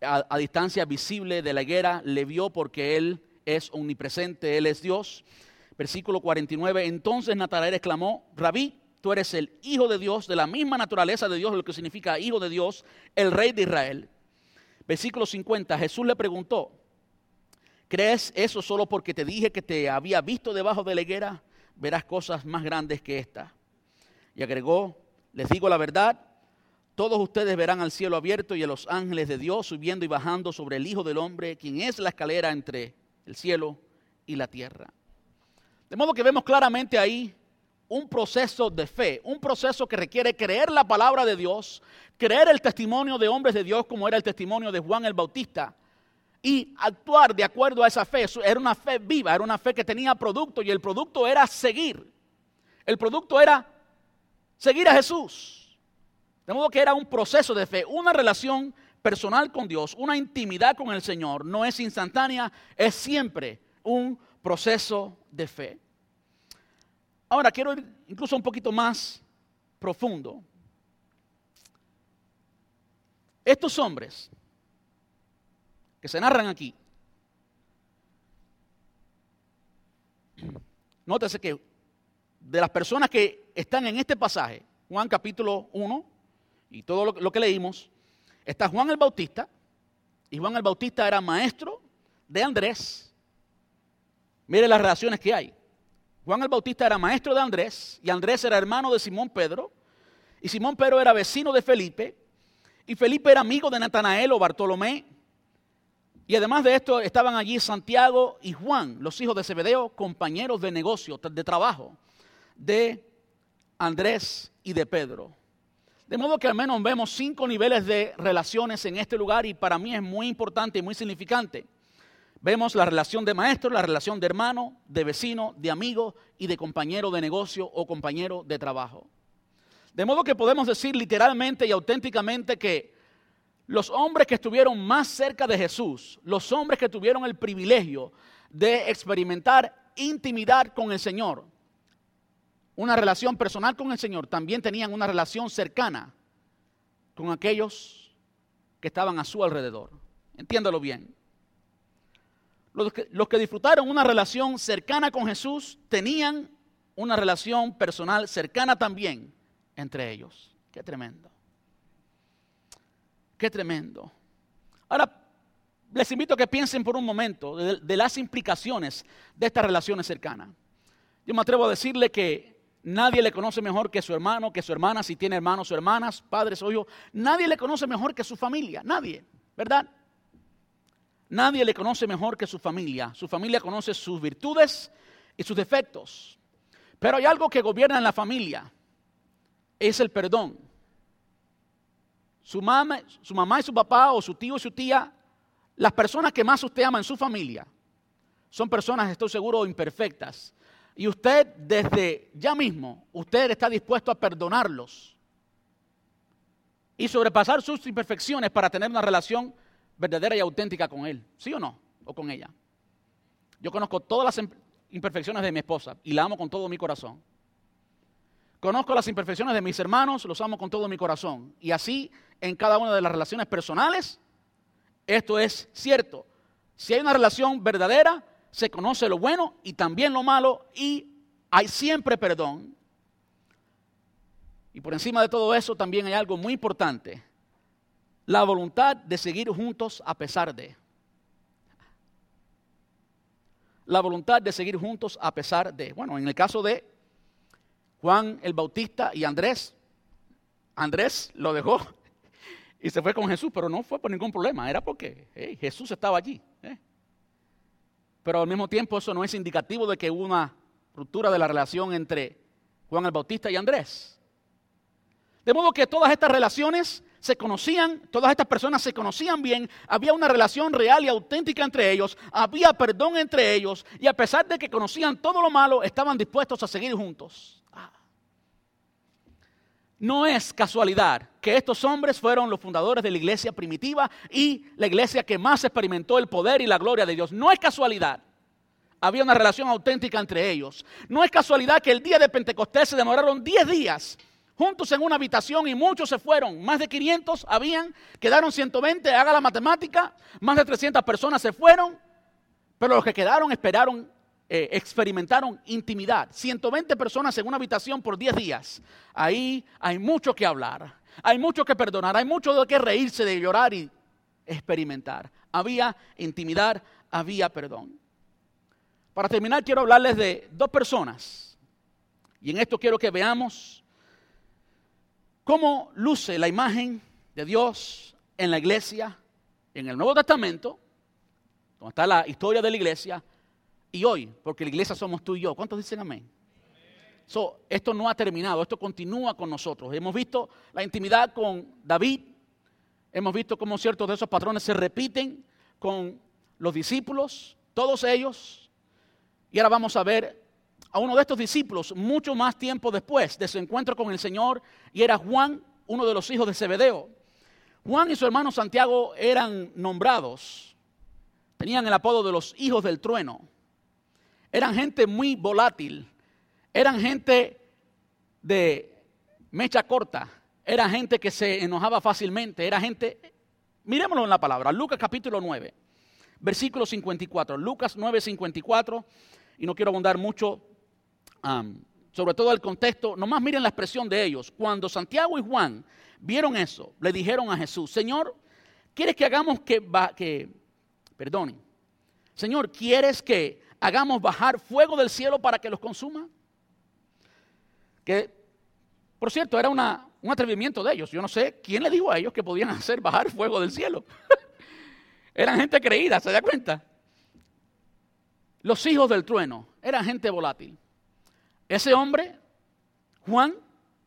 a, distancia visible de la higuera, le vio porque él es omnipresente, él es Dios. Versículo 49, entonces Natanael exclamó, Rabí, tú eres el Hijo de Dios, de la misma naturaleza de Dios, lo que significa Hijo de Dios, el Rey de Israel. Versículo 50, Jesús le preguntó, ¿crees eso solo porque te dije que te había visto debajo de la higuera? Verás cosas más grandes que esta. Y agregó, les digo la verdad, todos ustedes verán al cielo abierto y a los ángeles de Dios subiendo y bajando sobre el Hijo del Hombre, quien es la escalera entre el cielo y la tierra. De modo que vemos claramente ahí un proceso de fe, un proceso que requiere creer la palabra de Dios, creer el testimonio de hombres de Dios como era el testimonio de Juan el Bautista y actuar de acuerdo a esa fe. Era una fe viva, era una fe que tenía producto y el producto era seguir. El producto era seguir a Jesús. De modo que era un proceso de fe, una relación personal con Dios, una intimidad con el Señor. No es instantánea, es siempre un proceso de fe. Ahora quiero ir incluso un poquito más profundo. Estos hombres que se narran aquí, nótese que de las personas que están en este pasaje, Juan capítulo 1 y todo lo, lo que leímos, está Juan el Bautista, y Juan el Bautista era maestro de Andrés. Mire las relaciones que hay. Juan el Bautista era maestro de Andrés y Andrés era hermano de Simón Pedro y Simón Pedro era vecino de Felipe y Felipe era amigo de Natanael o Bartolomé y además de esto estaban allí Santiago y Juan, los hijos de Zebedeo, compañeros de negocio, de trabajo de Andrés y de Pedro. De modo que al menos vemos cinco niveles de relaciones en este lugar y para mí es muy importante y muy significante. Vemos la relación de maestro, la relación de hermano, de vecino, de amigo y de compañero de negocio o compañero de trabajo. De modo que podemos decir literalmente y auténticamente que los hombres que estuvieron más cerca de Jesús, los hombres que tuvieron el privilegio de experimentar intimidad con el Señor, una relación personal con el Señor, también tenían una relación cercana con aquellos que estaban a su alrededor. Entiéndalo bien. Los que, disfrutaron una relación cercana con Jesús tenían una relación personal cercana también entre ellos. Qué tremendo. Qué tremendo. Ahora, les invito a que piensen por un momento de, de, las implicaciones de estas relaciones cercanas. Yo me atrevo a decirle que nadie le conoce mejor que su hermano, que su hermana, si tiene hermanos o hermanas, padres o hijos. Nadie le conoce mejor que su familia, nadie, ¿verdad? nadie le conoce mejor que su familia. Su familia conoce sus virtudes y sus defectos. Pero hay algo que gobierna en la familia. Es el perdón. Su mamá, su mamá y su papá o su tío y su tía, las personas que más usted ama en su familia, son personas, estoy seguro, imperfectas. Y usted desde ya mismo, usted está dispuesto a perdonarlos y sobrepasar sus imperfecciones para tener una relación verdadera y auténtica con él. ¿Sí o no? O con ella. Yo conozco todas las imperfecciones de mi esposa y la amo con todo mi corazón. Conozco las imperfecciones de mis hermanos, los amo con todo mi corazón. Y así en cada una de las relaciones personales, esto es cierto. Si hay una relación verdadera, se conoce lo bueno y también lo malo y hay siempre perdón. Y por encima de todo eso también hay algo muy importante, la voluntad de seguir juntos a pesar de. La voluntad de seguir juntos a pesar de. Bueno, en el caso de Juan el Bautista y Andrés, Andrés lo dejó y se fue con Jesús, pero no fue por ningún problema, era porque Jesús estaba allí. ¿eh? Pero al mismo tiempo eso no es indicativo de que hubo una ruptura de la relación entre Juan el Bautista y Andrés. De modo que todas estas relaciones se conocían, todas estas personas se conocían bien, había una relación real y auténtica entre ellos, había perdón entre ellos y a pesar de que conocían todo lo malo, estaban dispuestos a seguir juntos. No es casualidad que estos hombres fueron los fundadores de la iglesia primitiva y la iglesia que más experimentó el poder y la gloria de Dios. No es casualidad. Había una relación auténtica entre ellos. No es casualidad que el día de Pentecostés se demoraron 10 días juntos en una habitación y muchos se fueron. Más de 500 habían, quedaron 120, haga la matemática, más de 300 personas se fueron, pero los que quedaron esperaron, eh, experimentaron intimidad. 120 personas en una habitación por 10 días. Ahí hay mucho que hablar, hay mucho que perdonar, hay mucho de qué reírse, de llorar y experimentar. Había intimidad, había perdón. Para terminar, quiero hablarles de dos personas. Y en esto quiero que veamos cómo luce la imagen de Dios en la iglesia, en el Nuevo Testamento, donde está la historia de la iglesia, y hoy, porque la iglesia somos tú y yo. ¿Cuántos dicen amén? esto no ha terminado, esto continúa con nosotros. Hemos visto la intimidad con David, hemos visto cómo ciertos de esos patrones se repiten con los discípulos, todos ellos, y ahora vamos a ver a uno de estos discípulos mucho más tiempo después de su encuentro con el Señor y era Juan, uno de los hijos de Zebedeo. Juan y su hermano Santiago eran nombrados, tenían el apodo de los hijos del trueno. Eran gente muy volátil, eran gente de mecha corta, era gente que se enojaba fácilmente, era gente, miremoslo en la palabra, Lucas capítulo 9, versículo 54, Lucas 9, 54, y no quiero abundar mucho sobre todo el contexto, nomás miren la expresión de ellos. Cuando Santiago y Juan vieron eso, le dijeron a Jesús, Señor, ¿quieres que hagamos que, que perdone, Señor, ¿quieres que hagamos bajar fuego del cielo para que los consuma? Que, por cierto, era un atrevimiento de ellos. Yo no sé quién le dijo a ellos que podían hacer bajar fuego del cielo. Eran gente creída, ¿se da cuenta? Los hijos del trueno eran gente volátil. Ese hombre, Juan,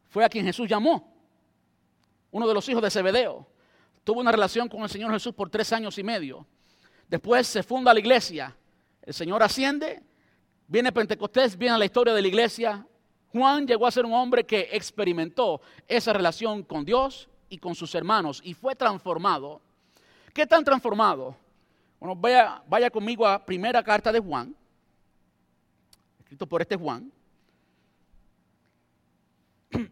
fue a quien Jesús llamó, uno de los hijos de Zebedeo. Tuvo una relación con el Señor Jesús por tres años y medio. Después se funda la iglesia. El Señor asciende, viene Pentecostés, viene la historia de la iglesia. Juan llegó a ser un hombre que experimentó esa relación con Dios y con sus hermanos y fue transformado. ¿Qué tan transformado? Bueno, vaya, vaya conmigo a primera carta de Juan, escrito por este Juan.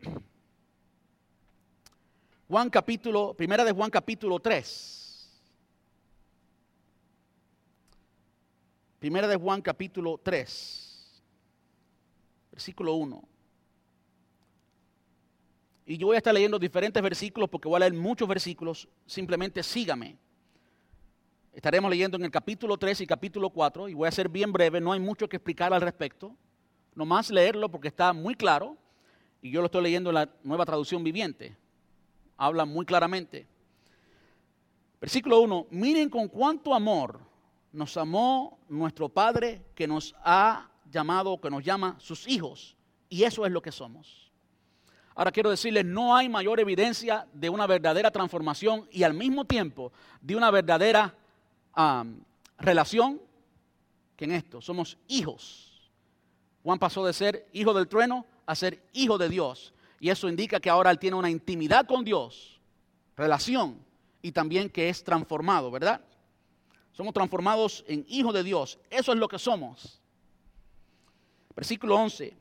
Juan capítulo, primera de Juan capítulo 3. Primera de Juan capítulo 3, versículo 1. Y yo voy a estar leyendo diferentes versículos porque voy a leer muchos versículos. Simplemente sígame. Estaremos leyendo en el capítulo 3 y capítulo 4 y voy a ser bien breve, no hay mucho que explicar al respecto. Nomás leerlo porque está muy claro y yo lo estoy leyendo en la nueva traducción viviente, habla muy claramente. Versículo 1, miren con cuánto amor nos amó nuestro Padre que nos ha llamado, que nos llama sus hijos. Y eso es lo que somos. Ahora quiero decirles, no hay mayor evidencia de una verdadera transformación y al mismo tiempo de una verdadera relación que en esto. Somos hijos. Juan pasó de ser hijo del trueno a ser hijo de Dios. Y eso indica que ahora él tiene una intimidad con Dios, relación, y también que es transformado, ¿verdad? Somos transformados en hijos de Dios. Eso es lo que somos. Versículo 11.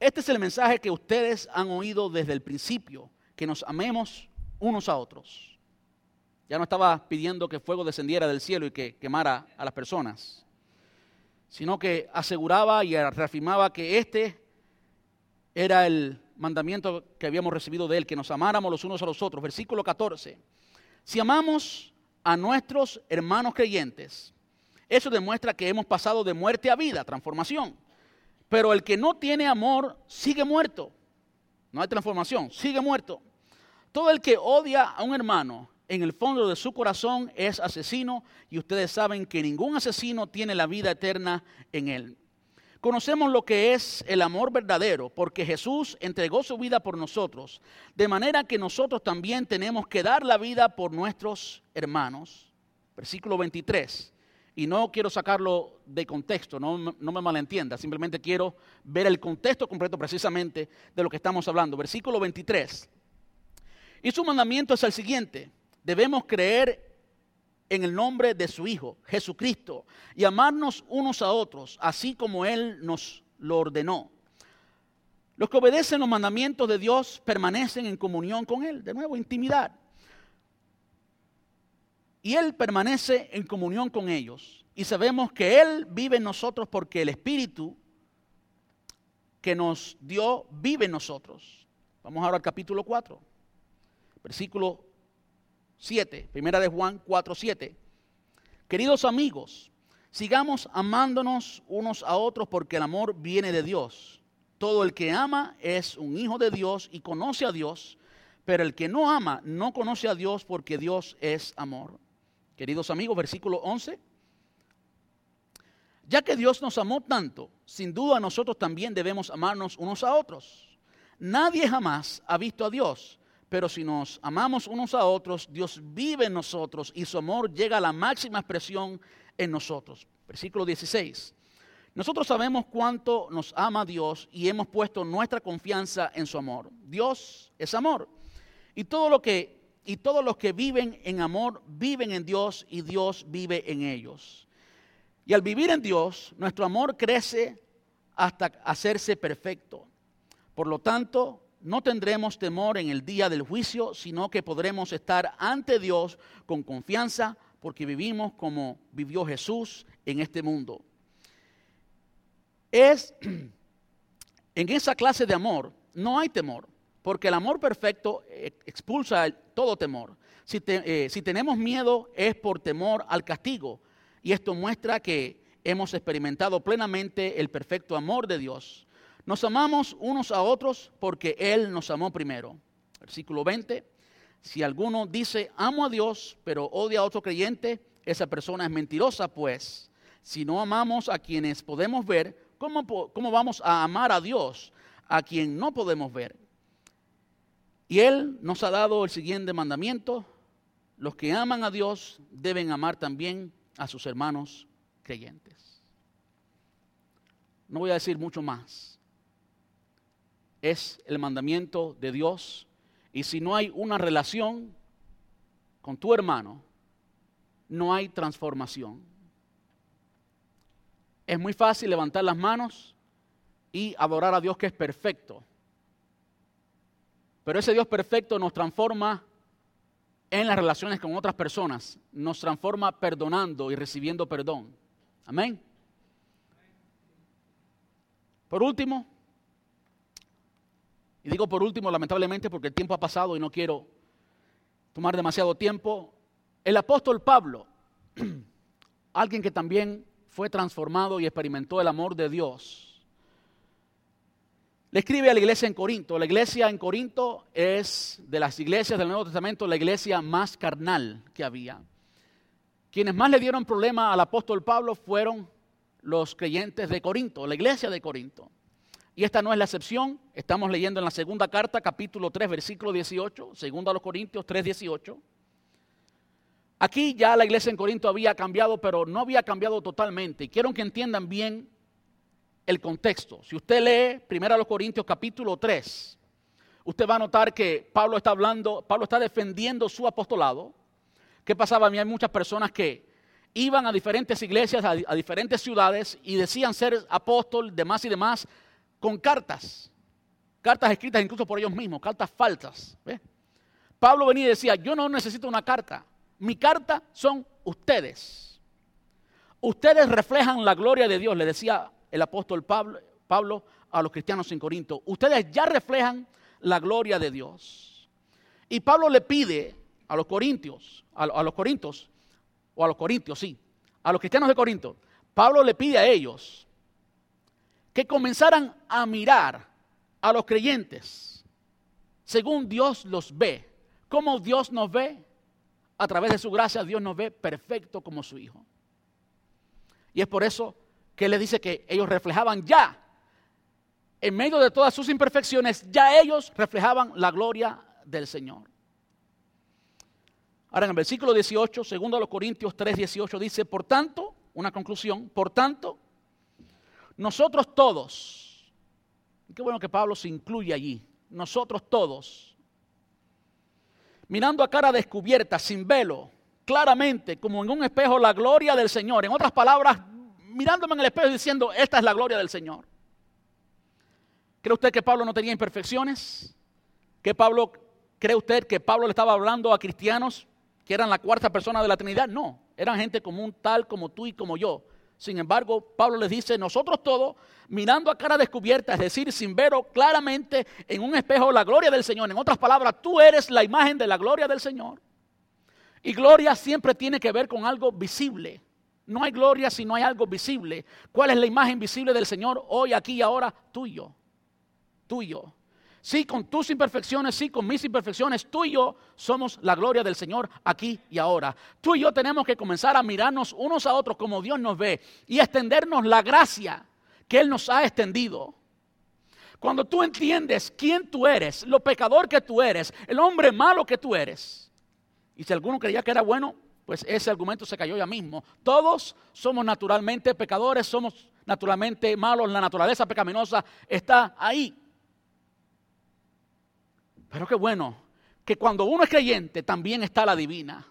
Este es el mensaje que ustedes han oído desde el principio, que nos amemos unos a otros. Ya no estaba pidiendo que fuego descendiera del cielo y que quemara a las personas, sino que aseguraba y reafirmaba que este era el mandamiento que habíamos recibido de él, que nos amáramos los unos a los otros. Versículo 14. Si amamos a nuestros hermanos creyentes, eso demuestra que hemos pasado de muerte a vida, transformación. Pero el que no tiene amor sigue muerto. No hay transformación, sigue muerto. Todo el que odia a un hermano en el fondo de su corazón es asesino y ustedes saben que ningún asesino tiene la vida eterna en él. Conocemos lo que es el amor verdadero porque Jesús entregó su vida por nosotros, de manera que nosotros también tenemos que dar la vida por nuestros hermanos. Versículo 23 y no quiero sacarlo de contexto, no, me malentienda, simplemente quiero ver el contexto completo precisamente de lo que estamos hablando. Versículo 23. Y su mandamiento es el siguiente, debemos creer en el nombre de su Hijo, Jesucristo, y amarnos unos a otros, así como Él nos lo ordenó. Los que obedecen los mandamientos de Dios permanecen en comunión con Él, de nuevo, intimidad y Él permanece en comunión con ellos. Y sabemos que Él vive en nosotros porque el Espíritu que nos dio vive en nosotros. Vamos ahora al capítulo 4, versículo 7, primera de Juan 4, 7. Queridos amigos, sigamos amándonos unos a otros porque el amor viene de Dios. Todo el que ama es un hijo de Dios y conoce a Dios, pero el que no ama no conoce a Dios porque Dios es amor. Queridos amigos, versículo 11. Ya que Dios nos amó tanto, sin duda nosotros también debemos amarnos unos a otros. Nadie jamás ha visto a Dios, pero si nos amamos unos a otros, Dios vive en nosotros y su amor llega a la máxima expresión en nosotros. Versículo 16. Nosotros sabemos cuánto nos ama Dios y hemos puesto nuestra confianza en su amor. Dios es amor. Y todo lo que y todos los que viven en amor viven en Dios y Dios vive en ellos. Y al vivir en Dios, nuestro amor crece hasta hacerse perfecto. Por lo tanto, no tendremos temor en el día del juicio, sino que podremos estar ante Dios con confianza porque vivimos como vivió Jesús en este mundo. Es en esa clase de amor no hay temor. Porque el amor perfecto expulsa todo temor. Eh, si, tenemos miedo es por temor al castigo. Y esto muestra que hemos experimentado plenamente el perfecto amor de Dios. Nos amamos unos a otros porque Él nos amó primero. Versículo 20. Si alguno dice amo a Dios pero odia a otro creyente, esa persona es mentirosa, pues si no amamos a quienes podemos ver, ¿cómo, vamos a amar a Dios a quien no podemos ver? Y Él nos ha dado el siguiente mandamiento. Los que aman a Dios deben amar también a sus hermanos creyentes. No voy a decir mucho más. Es el mandamiento de Dios. Y si no hay una relación con tu hermano, no hay transformación. Es muy fácil levantar las manos y adorar a Dios que es perfecto. Pero ese Dios perfecto nos transforma en las relaciones con otras personas, nos transforma perdonando y recibiendo perdón. Amén. Por último, y digo por último lamentablemente porque el tiempo ha pasado y no quiero tomar demasiado tiempo, el apóstol Pablo, alguien que también fue transformado y experimentó el amor de Dios, le escribe a la iglesia en Corinto. La iglesia en Corinto es de las iglesias del Nuevo Testamento la iglesia más carnal que había. Quienes más le dieron problema al apóstol Pablo fueron los creyentes de Corinto, la iglesia de Corinto. Y esta no es la excepción. Estamos leyendo en la segunda carta, capítulo 3, versículo 18, segundo a los Corintios 3, 18. Aquí ya la iglesia en Corinto había cambiado, pero no había cambiado totalmente. Quiero que entiendan bien el contexto. Si usted lee primero a los Corintios capítulo 3, usted va a notar que Pablo está hablando, Pablo está defendiendo su apostolado. ¿Qué pasaba? A mí hay muchas personas que iban a diferentes iglesias, a, diferentes ciudades y decían ser apóstol, demás y demás, con cartas. Cartas escritas incluso por ellos mismos, cartas falsas. Pablo venía y decía, yo no necesito una carta. Mi carta son ustedes. Ustedes reflejan la gloria de Dios, le decía el apóstol Pablo, a los cristianos en Corinto. Ustedes ya reflejan la gloria de Dios. Y Pablo le pide a los corintios, a, los corintios, o a los corintios, sí, a los cristianos de Corinto, Pablo le pide a ellos que comenzaran a mirar a los creyentes según Dios los ve. ¿Cómo Dios nos ve? A través de su gracia Dios nos ve perfecto como su Hijo. Y es por eso que le dice que ellos reflejaban ya, en medio de todas sus imperfecciones, ya ellos reflejaban la gloria del Señor. Ahora en el versículo 18, segundo a los Corintios 3, 18, dice, por tanto, una conclusión, por tanto, nosotros todos, qué bueno que Pablo se incluye allí, nosotros todos, mirando a cara descubierta, sin velo, claramente, como en un espejo, la gloria del Señor. En otras palabras, mirándome en el espejo diciendo, esta es la gloria del Señor. ¿Cree usted que Pablo no tenía imperfecciones? ¿Que Pablo, ¿Cree usted que Pablo le estaba hablando a cristianos que eran la cuarta persona de la Trinidad? No, eran gente común tal como tú y como yo. Sin embargo, Pablo les dice, nosotros todos, mirando a cara descubierta, es decir, sin ver claramente en un espejo la gloria del Señor. En otras palabras, tú eres la imagen de la gloria del Señor. Y gloria siempre tiene que ver con algo visible. No hay gloria si no hay algo visible. ¿Cuál es la imagen visible del Señor hoy, aquí y ahora? Tuyo. Tuyo. Sí, con tus imperfecciones, sí, con mis imperfecciones, tú y yo somos la gloria del Señor aquí y ahora. Tú y yo tenemos que comenzar a mirarnos unos a otros como Dios nos ve y extendernos la gracia que Él nos ha extendido. Cuando tú entiendes quién tú eres, lo pecador que tú eres, el hombre malo que tú eres, y si alguno creía que era bueno, pues ese argumento se cayó ya mismo. Todos somos naturalmente pecadores, somos naturalmente malos, la naturaleza pecaminosa está ahí. Pero qué bueno que cuando uno es creyente también está la divina.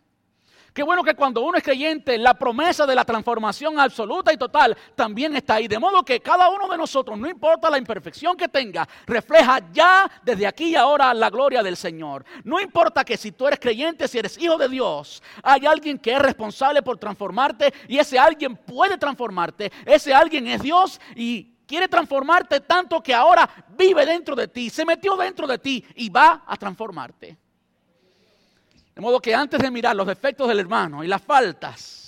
Qué bueno que cuando uno es creyente, la promesa de la transformación absoluta y total también está ahí. De modo que cada uno de nosotros, no importa la imperfección que tenga, refleja ya desde aquí y ahora la gloria del Señor. No importa que si tú eres creyente, si eres hijo de Dios, hay alguien que es responsable por transformarte y ese alguien puede transformarte. Ese alguien es Dios y quiere transformarte tanto que ahora vive dentro de ti, se metió dentro de ti y va a transformarte. De modo que antes de mirar los defectos del hermano y las faltas,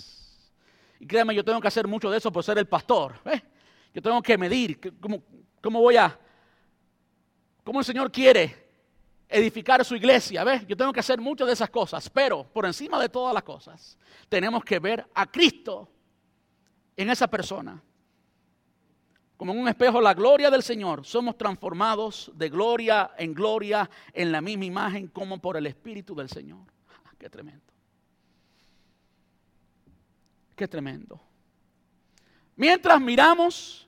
y créanme, yo tengo que hacer mucho de eso por ser el pastor. ¿eh? Yo tengo que medir cómo, cómo voy a, cómo el Señor quiere edificar su iglesia. ¿ves? Yo tengo que hacer muchas de esas cosas, pero por encima de todas las cosas, tenemos que ver a Cristo en esa persona. Como en un espejo la gloria del Señor, somos transformados de gloria en gloria en la misma imagen como por el Espíritu del Señor. Qué tremendo. Qué tremendo. Mientras miramos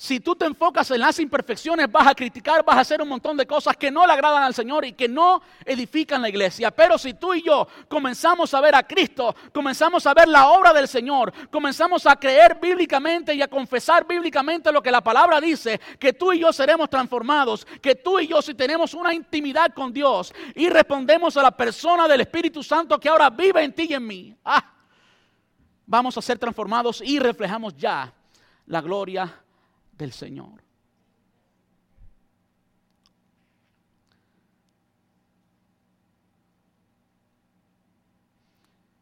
si tú te enfocas en las imperfecciones, vas a criticar, vas a hacer un montón de cosas que no le agradan al Señor y que no edifican la iglesia. Pero si tú y yo comenzamos a ver a Cristo, comenzamos a ver la obra del Señor, comenzamos a creer bíblicamente y a confesar bíblicamente lo que la palabra dice, que tú y yo seremos transformados, que tú y yo si tenemos una intimidad con Dios y respondemos a la persona del Espíritu Santo que ahora vive en ti y en mí, ah, vamos a ser transformados y reflejamos ya la gloria del Señor.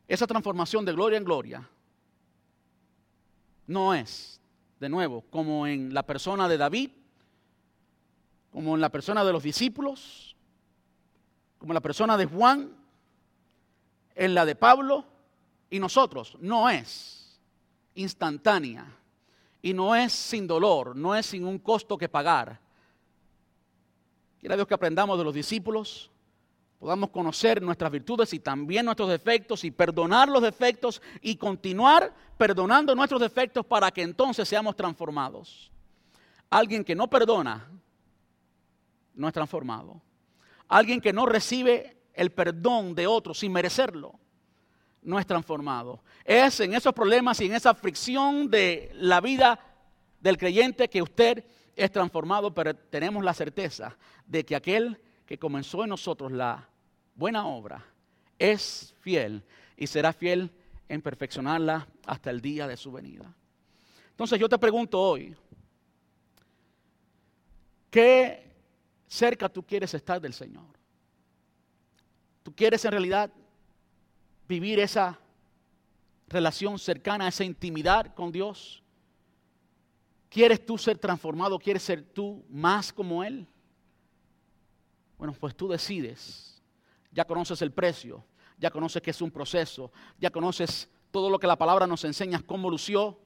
Esa transformación de gloria en gloria no es, de nuevo, como en la persona de David como en la persona de los discípulos, como en la persona de Juan, en la de Pablo y nosotros. No es instantánea y no es sin dolor, no es sin un costo que pagar. Quiera Dios que aprendamos de los discípulos, podamos conocer nuestras virtudes y también nuestros defectos y perdonar los defectos y continuar perdonando nuestros defectos para que entonces seamos transformados. Alguien que no perdona no es transformado. Alguien que no recibe el perdón de otros sin merecerlo no es transformado. Es en esos problemas y en esa fricción de la vida del creyente que usted es transformado, pero tenemos la certeza de que aquel que comenzó en nosotros la buena obra es fiel y será fiel en perfeccionarla hasta el día de su venida. Entonces yo te pregunto hoy, ¿qué cerca tú quieres estar del Señor? ¿Tú quieres en realidad vivir esa relación cercana, esa intimidad con Dios? ¿Quieres tú ser transformado? ¿Quieres ser tú más como Él? Bueno, pues tú decides. Ya conoces el precio, ya conoces que es un proceso, ya conoces todo lo que la palabra nos enseña, cómo lució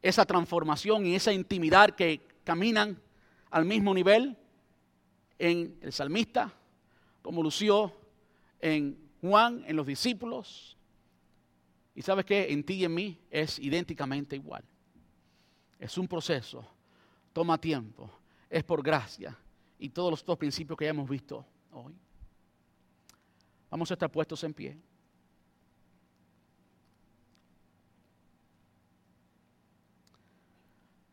esa transformación y esa intimidad que caminan al mismo nivel en el salmista, cómo lució en Juan, en los discípulos. Y sabes que en ti y en mí es idénticamente igual. Es un proceso, toma tiempo, es por gracia y todos los dos principios que ya hemos visto hoy. Vamos a estar puestos en pie.